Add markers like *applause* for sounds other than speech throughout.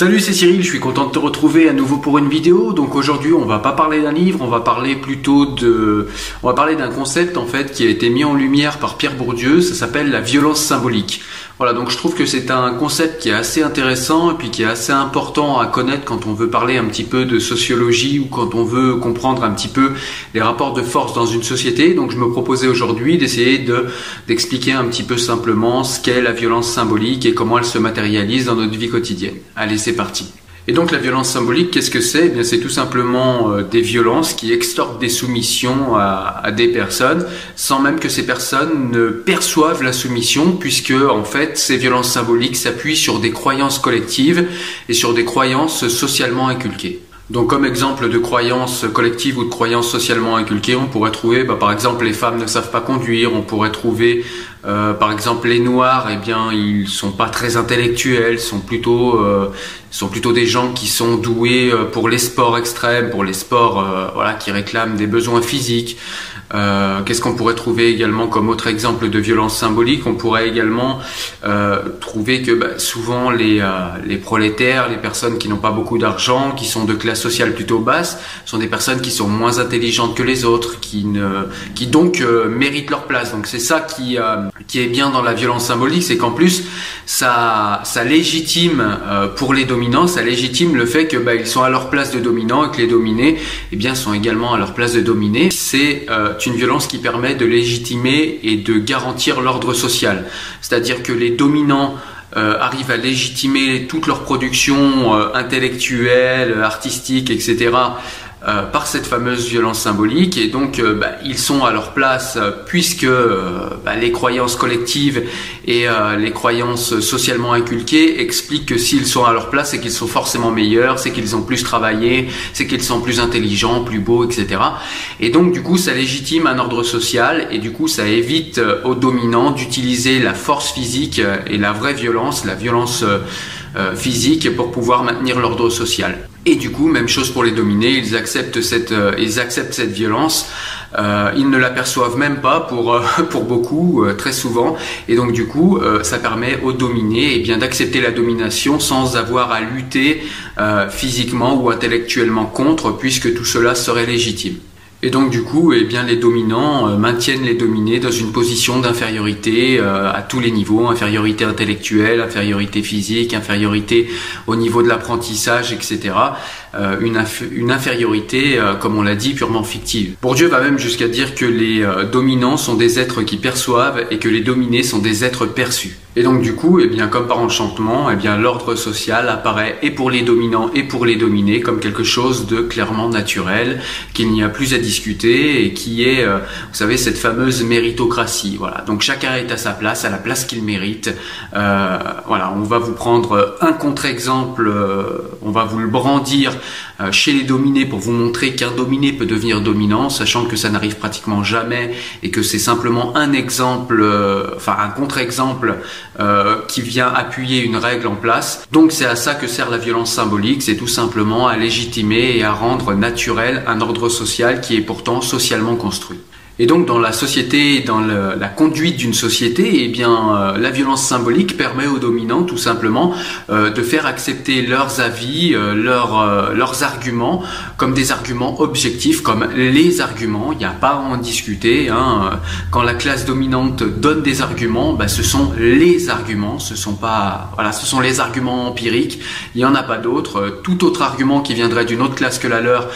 Salut, c'est Cyril, je suis content de te retrouver à nouveau pour une vidéo. Donc aujourd'hui, on va pas parler d'un livre, on va parler plutôt de on va parler d'un concept en fait qui a été mis en lumière par Pierre Bourdieu, ça s'appelle la violence symbolique. Voilà, donc je trouve que c'est un concept qui est assez intéressant et puis qui est assez important à connaître quand on veut parler un petit peu de sociologie ou quand on veut comprendre un petit peu les rapports de force dans une société. Donc je me proposais aujourd'hui d'essayer de d'expliquer un petit peu simplement ce qu'est la violence symbolique et comment elle se matérialise dans notre vie quotidienne. Allez, c'est parti. Et donc la violence symbolique, qu'est-ce que c'est? Eh bien, c'est tout simplement euh, des violences qui extorquent des soumissions à, à, des personnes, sans même que ces personnes ne perçoivent la soumission, puisque en fait ces violences symboliques s'appuient sur des croyances collectives et sur des croyances socialement inculquées. Donc comme exemple de croyances collectives ou de croyances socialement inculquées, on pourrait trouver bah, par exemple les femmes ne savent pas conduire, on pourrait trouver euh, par exemple les noirs, eh bien ils sont pas très intellectuels, sont plutôt euh, sont plutôt des gens qui sont doués euh, pour les sports extrêmes, pour les sports voilà qui réclament des besoins physiques. Euh, Qu'est-ce qu'on pourrait trouver également comme autre exemple de violence symbolique? On pourrait également euh, trouver que bah, souvent les, euh, les prolétaires, les personnes qui n'ont pas beaucoup d'argent, qui sont de classe sociale plutôt basse, sont des personnes qui sont moins intelligentes que les autres, qui, ne, qui donc euh, méritent leur place. Donc c'est ça qui, euh, qui est bien dans la violence symbolique, c'est qu'en plus ça, ça légitime pour les dominants, ça légitime le fait que bah, ils sont à leur place de dominants et que les dominés eh bien, sont également à leur place de dominés. C'est une violence qui permet de légitimer et de garantir l'ordre social. C'est-à-dire que les dominants euh, arrivent à légitimer toute leur production euh, intellectuelle, artistique, etc. Euh, par cette fameuse violence symbolique et donc euh, bah, ils sont à leur place euh, puisque bah, les croyances collectives et les croyances socialement inculquées expliquent que s'ils sont à leur place c'est qu'ils sont forcément meilleurs, c'est qu'ils ont plus travaillé, c'est qu'ils sont plus intelligents, plus beaux, etc. Et donc du coup ça légitime un ordre social et du coup ça évite aux dominants d'utiliser la force physique et la vraie violence, la violence physique pour pouvoir maintenir l'ordre social. Et du coup, même chose pour les dominés, ils acceptent cette, euh, ils acceptent cette violence. Euh, ils ne l'aperçoivent même pas pour, euh, *laughs* pour beaucoup, très souvent. Et donc du coup, ça permet aux dominés eh bien, d'accepter la domination sans avoir à lutter physiquement ou intellectuellement contre, puisque tout cela serait légitime. Et donc du coup, eh bien, les dominants euh, maintiennent les dominés dans une position d'infériorité euh, à tous les niveaux, infériorité intellectuelle, infériorité physique, infériorité au niveau de l'apprentissage, etc. Euh, une, une, infériorité, euh, comme on l'a dit, purement fictive. Bourdieu va même jusqu'à dire que les dominants sont des êtres qui perçoivent et que les dominés sont des êtres perçus. Et donc du coup, eh bien, comme par enchantement, eh bien, l'ordre social apparaît et pour les dominants et pour les dominés comme quelque chose de clairement naturel, qu'il n'y a plus à discuter et qui est, euh, vous savez, cette fameuse méritocratie. Voilà. Donc chacun est à sa place, à la place qu'il mérite. Euh, voilà. On va vous prendre un contre-exemple, euh, on va vous le brandir chez les dominés pour vous montrer qu'un dominé peut devenir dominant, sachant que ça n'arrive pratiquement jamais et que c'est simplement un exemple, enfin un contre-exemple euh, qui vient appuyer une règle en place. Donc c'est à ça que sert la violence symbolique, c'est tout simplement à légitimer et à rendre naturel un ordre social qui est pourtant socialement construit. Et donc dans la société, dans la conduite d'une société, eh bien euh, la violence symbolique permet aux dominants tout simplement euh, de faire accepter leurs avis, euh, leurs, leurs arguments comme des arguments objectifs, comme les arguments. Il n'y a pas à en discuter. Hein. Quand la classe dominante donne des arguments, bah, ce sont les arguments. Ce sont pas voilà, ce sont les arguments empiriques. Il n'y en a pas d'autres. Tout autre argument qui viendrait d'une autre classe que la leur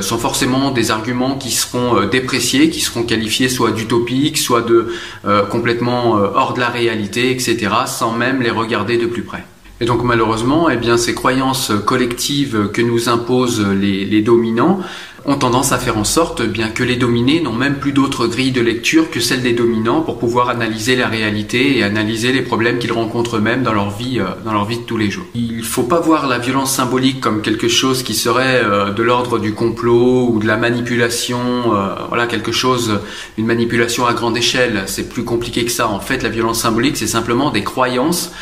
sont forcément des arguments qui seront dépréciés, qui seront qualifiés soit d'utopiques, soit de euh, complètement euh, hors de la réalité, etc., sans même les regarder de plus près. Et donc malheureusement, eh ces croyances collectives que nous imposent les dominants ont tendance à faire en sorte bien que les dominés n'ont même plus d'autres grilles de lecture que celles des dominants pour pouvoir analyser la réalité et analyser les problèmes qu'ils rencontrent eux-mêmes dans leur vie euh, dans leur vie de tous les jours. Il faut pas voir la violence symbolique comme quelque chose qui serait euh, de l'ordre du complot ou de la manipulation, euh, voilà quelque chose une manipulation à grande échelle, c'est plus compliqué que ça. En fait, la violence symbolique, c'est simplement des croyances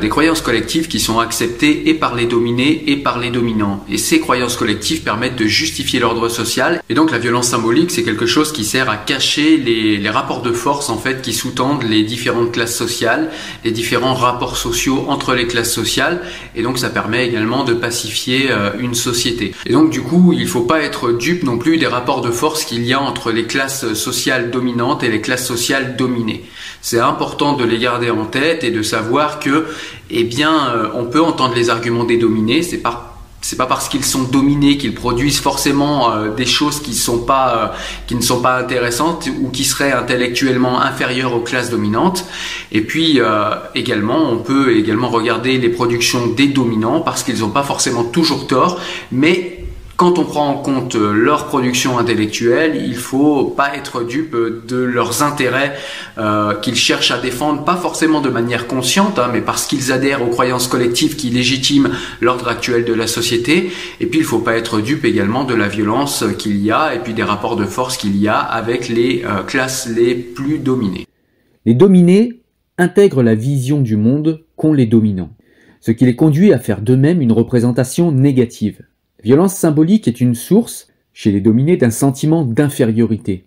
des croyances collectives qui sont acceptées et par les dominés et par les dominants. Et ces croyances collectives permettent de justifier l'ordre social. Et donc la violence symbolique, c'est quelque chose qui sert à cacher les, rapports de force en fait qui sous-tendent les différentes classes sociales, les différents rapports sociaux entre les classes sociales. Et donc ça permet également de pacifier euh, une société. Et donc du coup, il faut pas être dupe non plus des rapports de force qu'il y a entre les classes sociales dominantes et les classes sociales dominées. C'est important de les garder en tête et de savoir que, eh bien, euh, on peut entendre les arguments des dominés. C'est pas c'est pas parce qu'ils sont dominés qu'ils produisent forcément euh, des choses euh, qui ne sont pas intéressantes ou qui seraient intellectuellement inférieures aux classes dominantes. Et puis euh, également on peut également regarder les productions des dominants parce qu'ils n'ont pas forcément toujours tort mais quand on prend en compte euh, leur production intellectuelle, il faut pas être dupe de leurs intérêts euh, qu'ils cherchent à défendre, pas forcément de manière consciente, hein, mais parce qu'ils adhèrent aux croyances collectives qui légitiment l'ordre actuel de la société. Et puis il faut pas être dupe également de la violence qu'il y a et puis des rapports de force qu'il y a avec les euh, classes les plus dominées. Les dominés intègrent la vision du monde qu'ont les dominants, ce qui les conduit à faire d'eux-mêmes une représentation négative violence symbolique est une source, chez les dominés, d'un sentiment d'infériorité.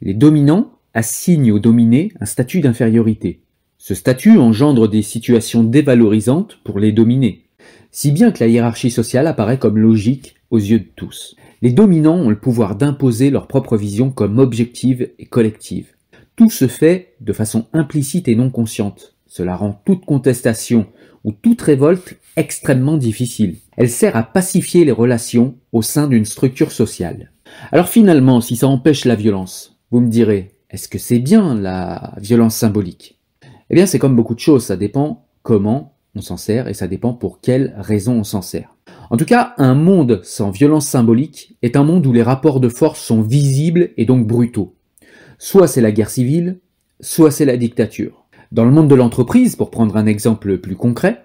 Les dominants assignent aux dominés un statut d'infériorité. Ce statut engendre des situations dévalorisantes pour les dominés, si bien que la hiérarchie sociale apparaît comme logique aux yeux de tous. Les dominants ont le pouvoir d'imposer leur propre vision comme objective et collective. Tout se fait de façon implicite et non consciente. Cela rend toute contestation ou toute révolte extrêmement difficile. Elle sert à pacifier les relations au sein d'une structure sociale. Alors finalement, si ça empêche la violence, vous me direz, est-ce que c'est bien la violence symbolique? Eh bien c'est comme beaucoup de choses, ça dépend comment on s'en sert et ça dépend pour quelles raisons on s'en sert. En tout cas, un monde sans violence symbolique est un monde où les rapports de force sont visibles et donc brutaux. Soit c'est la guerre civile, soit c'est la dictature. Dans le monde de l'entreprise, pour prendre un exemple plus concret,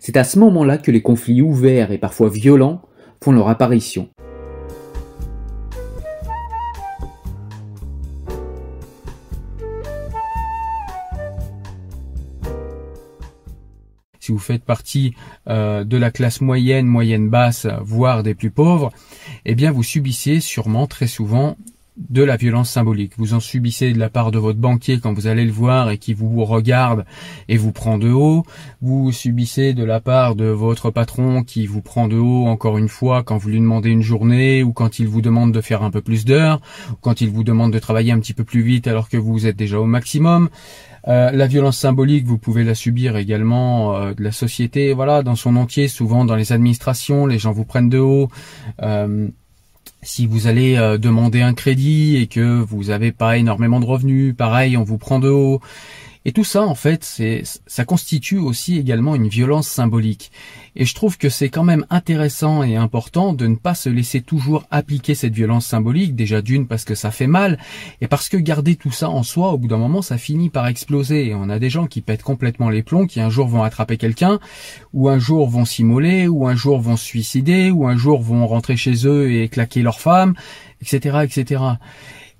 c'est à ce moment-là que les conflits ouverts et parfois violents font leur apparition. si vous faites partie euh, de la classe moyenne, moyenne basse, voire des plus pauvres, eh bien vous subissez sûrement très souvent de la violence symbolique. Vous en subissez de la part de votre banquier quand vous allez le voir et qui vous regarde et vous prend de haut. Vous subissez de la part de votre patron qui vous prend de haut encore une fois quand vous lui demandez une journée ou quand il vous demande de faire un peu plus d'heures, quand il vous demande de travailler un petit peu plus vite alors que vous êtes déjà au maximum. Euh, la violence symbolique, vous pouvez la subir également euh, de la société, voilà, dans son entier. Souvent dans les administrations, les gens vous prennent de haut. Euh, si vous allez euh, demander un crédit et que vous n'avez pas énormément de revenus, pareil, on vous prend de haut. Et tout ça, en fait, c'est, ça constitue aussi également une violence symbolique. Et je trouve que c'est quand même intéressant et important de ne pas se laisser toujours appliquer cette violence symbolique, déjà d'une parce que ça fait mal, et parce que garder tout ça en soi, au bout d'un moment, ça finit par exploser. Et on a des gens qui pètent complètement les plombs, qui un jour vont attraper quelqu'un, ou un jour vont s'immoler, ou un jour vont se suicider, ou un jour vont rentrer chez eux et claquer leur femme, etc., etc.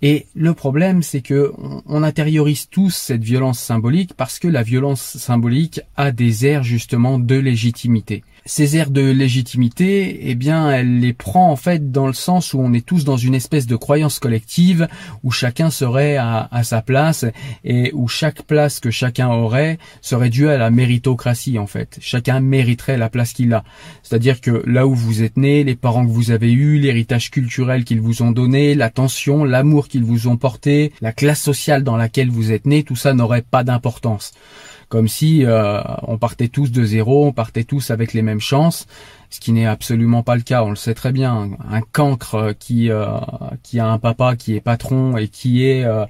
Et le problème, c'est que on intériorise tous cette violence symbolique parce que la violence symbolique a des airs justement de légitimité ces airs de légitimité, eh bien, elle les prend en fait dans le sens où on est tous dans une espèce de croyance collective où chacun serait à, sa place et où chaque place que chacun aurait serait due à la méritocratie en fait. Chacun mériterait la place qu'il a. C'est-à-dire que là où vous êtes né, les parents que vous avez eus, l'héritage culturel qu'ils vous ont donné, l'attention, l'amour qu'ils vous ont porté, la classe sociale dans laquelle vous êtes né, tout ça n'aurait pas d'importance comme si euh, on partait tous de zéro, on partait tous avec les mêmes chances, ce qui n'est absolument pas le cas. On le sait très bien. Un cancre qui euh, qui a un papa qui est patron et qui est euh,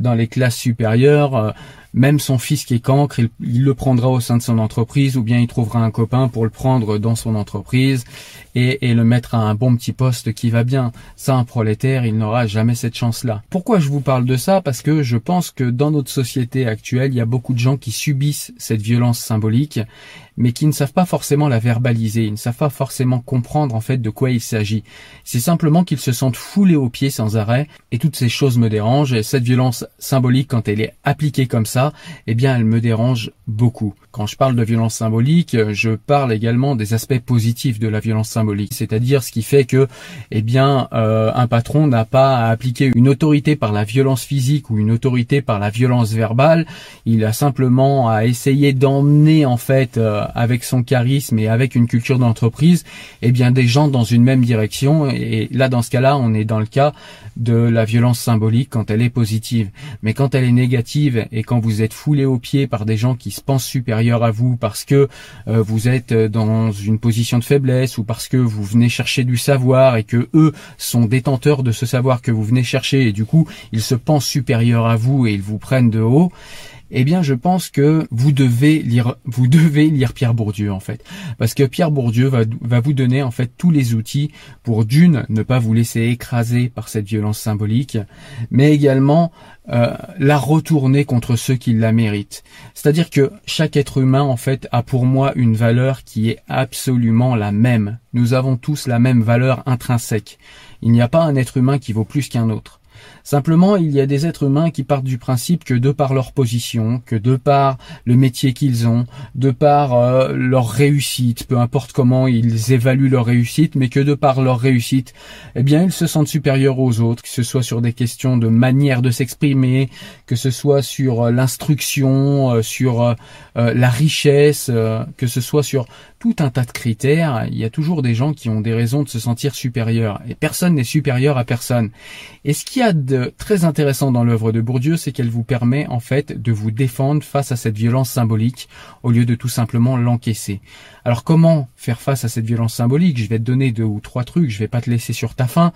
dans les classes supérieures même son fils qui est cancre, il, le prendra au sein de son entreprise ou bien il trouvera un copain pour le prendre dans son entreprise et, le mettre à un bon petit poste qui va bien. Ça, un prolétaire, il n'aura jamais cette chance-là. Pourquoi je vous parle de ça? Parce que je pense que dans notre société actuelle, il y a beaucoup de gens qui subissent cette violence symbolique mais qui ne savent pas forcément la verbaliser, ils ne savent pas forcément comprendre en fait de quoi il s'agit. C'est simplement qu'ils se sentent foulés aux pieds sans arrêt, et toutes ces choses me dérangent, et cette violence symbolique quand elle est appliquée comme ça, eh bien elle me dérange beaucoup. Quand je parle de violence symbolique, je parle également des aspects positifs de la violence symbolique, c'est-à-dire ce qui fait que, eh bien, euh, un patron n'a pas à appliquer une autorité par la violence physique ou une autorité par la violence verbale, il a simplement à essayer d'emmener en fait euh, avec son charisme et avec une culture d'entreprise, eh bien des gens dans une même direction. Et là, dans ce cas-là, on est dans le cas de la violence symbolique quand elle est positive. Mais quand elle est négative et quand vous êtes foulé aux pieds par des gens qui se pensent supérieurs à vous parce que euh, vous êtes dans une position de faiblesse ou parce que vous venez chercher du savoir et que eux sont détenteurs de ce savoir que vous venez chercher et du coup ils se pensent supérieurs à vous et ils vous prennent de haut, eh bien, je pense que vous devez lire, vous devez lire Pierre Bourdieu en fait, parce que Pierre Bourdieu va, vous donner en fait tous les outils pour d'une ne pas vous laisser écraser par cette violence symbolique, mais également euh, la retourner contre ceux qui la méritent. C'est-à-dire que chaque être humain en fait a pour moi une valeur qui est absolument la même. Nous avons tous la même valeur intrinsèque. Il n'y a pas un être humain qui vaut plus qu'un autre. Simplement, il y a des êtres humains qui partent du principe que de par leur position, que de par le métier qu'ils ont, de par euh, leur réussite, peu importe comment ils évaluent leur réussite, mais que de par leur réussite, eh bien, ils se sentent supérieurs aux autres, que ce soit sur des questions de manière de s'exprimer, que ce soit sur euh, l'instruction, euh, sur la richesse, que ce soit sur tout un tas de critères, il y a toujours des gens qui ont des raisons de se sentir supérieurs. Et personne n'est supérieur à personne. Et ce qui a a de très intéressant dans l'œuvre de Bourdieu, c'est qu'elle vous permet en fait de vous défendre face à cette violence symbolique au lieu de tout simplement l'encaisser. Alors comment faire face à cette violence symbolique? Je vais te donner deux ou trois trucs, je vais pas te laisser sur ta faim,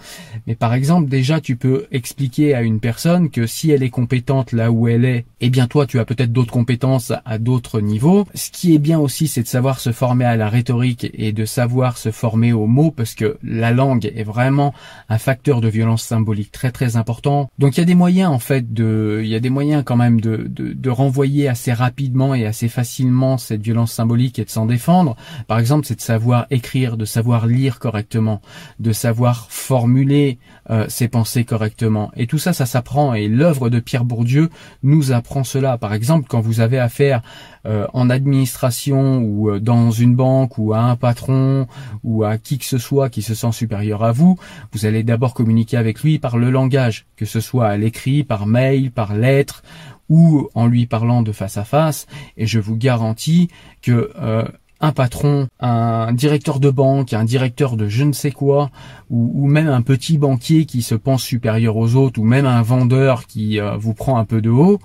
mais par exemple déjà tu peux expliquer à une personne que si elle est compétente là où elle est, eh bien toi tu as peut-être d'autres compétences à d'autres niveaux. Ce qui est bien aussi c'est de savoir se former à la rhétorique et de savoir se former aux mots parce que la langue est vraiment un facteur de violence symbolique très très important. Donc il y a des moyens en fait de, il y a des moyens quand même de, de, renvoyer assez rapidement et assez facilement cette violence symbolique et de s'en défendre. Par exemple, c'est de savoir écrire, de savoir lire correctement, de savoir formuler euh, ses pensées correctement. Et tout ça, ça s'apprend. Et l'œuvre de Pierre Bourdieu nous apprend cela. Par exemple, quand vous avez affaire euh, en administration ou euh, dans une banque ou à un patron ou à qui que ce soit qui se sent supérieur à vous, vous allez d'abord communiquer avec lui par le langage, que ce soit à l'écrit, par mail, par lettre ou en lui parlant de face à face. Et je vous garantis que un patron, un directeur de banque, un directeur de je ne sais quoi, ou, même un petit banquier qui se pense supérieur aux autres, ou même un vendeur qui euh, vous prend un peu de haut,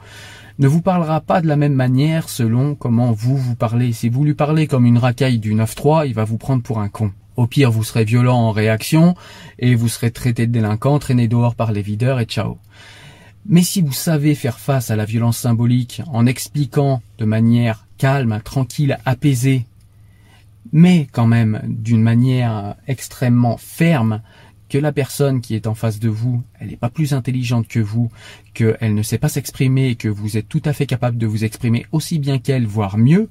ne vous parlera pas de la même manière selon comment vous vous parlez. Si vous lui parlez comme une racaille du 9-3, il va vous prendre pour un con. Au pire, vous serez violent en réaction et vous serez traité de délinquant, traîné dehors par les videurs et ciao. Mais si vous savez faire face à la violence symbolique en expliquant de manière calme, tranquille, apaisée mais quand même d'une manière extrêmement ferme que la personne qui est en face de vous, elle n'est pas plus intelligente que vous, qu'elle ne sait pas s'exprimer et que vous êtes tout à fait capable de vous exprimer aussi bien qu'elle, voire mieux,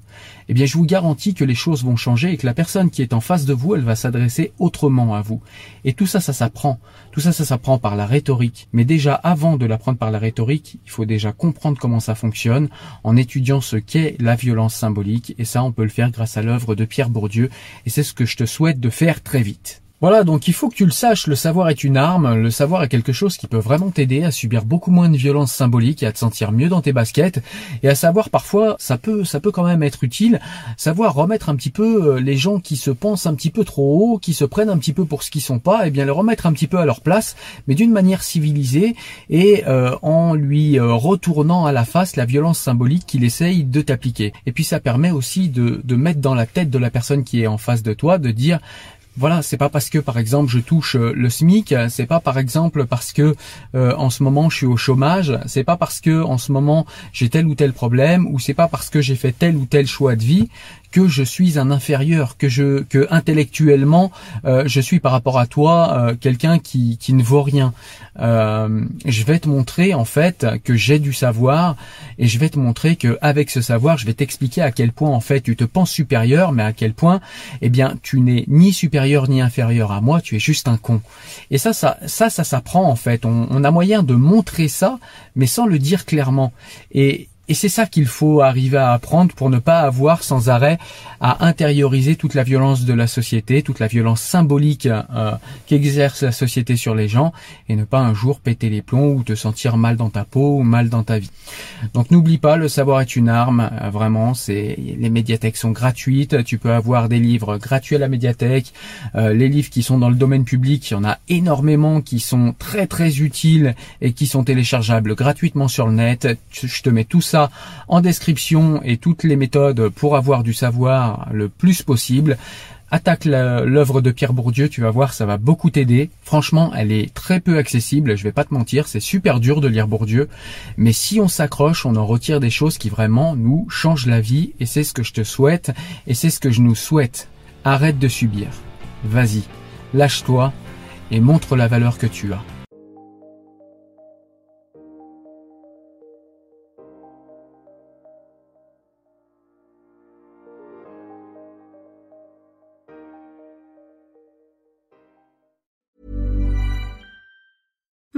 eh bien je vous garantis que les choses vont changer et que la personne qui est en face de vous, elle va s'adresser autrement à vous. Et tout ça, ça s'apprend. Tout ça, ça s'apprend par la rhétorique. Mais déjà, avant de l'apprendre par la rhétorique, il faut déjà comprendre comment ça fonctionne en étudiant ce qu'est la violence symbolique. Et ça, on peut le faire grâce à l'œuvre de Pierre Bourdieu. Et c'est ce que je te souhaite de faire très vite. Voilà, donc il faut que tu le saches, le savoir est une arme, le savoir est quelque chose qui peut vraiment t'aider à subir beaucoup moins de violence symbolique et à te sentir mieux dans tes baskets, et à savoir parfois, ça peut, ça peut quand même être utile, savoir remettre un petit peu euh, les gens qui se pensent un petit peu trop haut, qui se prennent un petit peu pour ce qu'ils sont pas, et bien les remettre un petit peu à leur place, mais d'une manière civilisée, et euh, en lui euh, retournant à la face la violence symbolique qu'il essaye de t'appliquer. Et puis ça permet aussi de mettre dans la tête de la personne qui est en face de toi, de dire voilà, c'est pas parce que par exemple je touche euh, le SMIC, c'est pas par exemple parce que euh, en ce moment je suis au chômage, c'est pas parce que en ce moment j'ai tel ou tel problème ou c'est pas parce que j'ai fait tel ou tel choix de vie que je suis un inférieur, que je que intellectuellement euh, je suis par rapport à toi euh, quelqu'un qui, qui ne vaut rien. Euh, je vais te montrer en fait que j'ai du savoir et je vais te montrer que avec ce savoir, je vais t'expliquer à quel point en fait tu te penses supérieur, mais à quel point eh bien tu n'es ni supérieur ni inférieur à moi, tu es juste un con. Et ça, ça, ça, ça s'apprend en fait. On, on a moyen de montrer ça, mais sans le dire clairement. Et et c'est ça qu'il faut arriver à apprendre pour ne pas avoir sans arrêt à intérioriser toute la violence de la société, toute la violence symbolique euh, qu'exerce la société sur les gens, et ne pas un jour péter les plombs ou te sentir mal dans ta peau ou mal dans ta vie. Donc n'oublie pas, le savoir est une arme, euh, vraiment, c'est les médiathèques sont gratuites, tu peux avoir des livres gratuits à la médiathèque, euh, les livres qui sont dans le domaine public, il y en a énormément qui sont très très utiles et qui sont téléchargeables gratuitement sur le net. Je te mets tout en description et toutes les méthodes pour avoir du savoir le plus possible. Attaque l'œuvre de Pierre Bourdieu, tu vas voir, ça va beaucoup t'aider. Franchement, elle est très peu accessible, je vais pas te mentir, c'est super dur de lire Bourdieu, mais si on s'accroche, on en retire des choses qui vraiment nous changent la vie, et c'est ce que je te souhaite, et c'est ce que je nous souhaite. Arrête de subir. Vas-y, lâche-toi, et montre la valeur que tu as.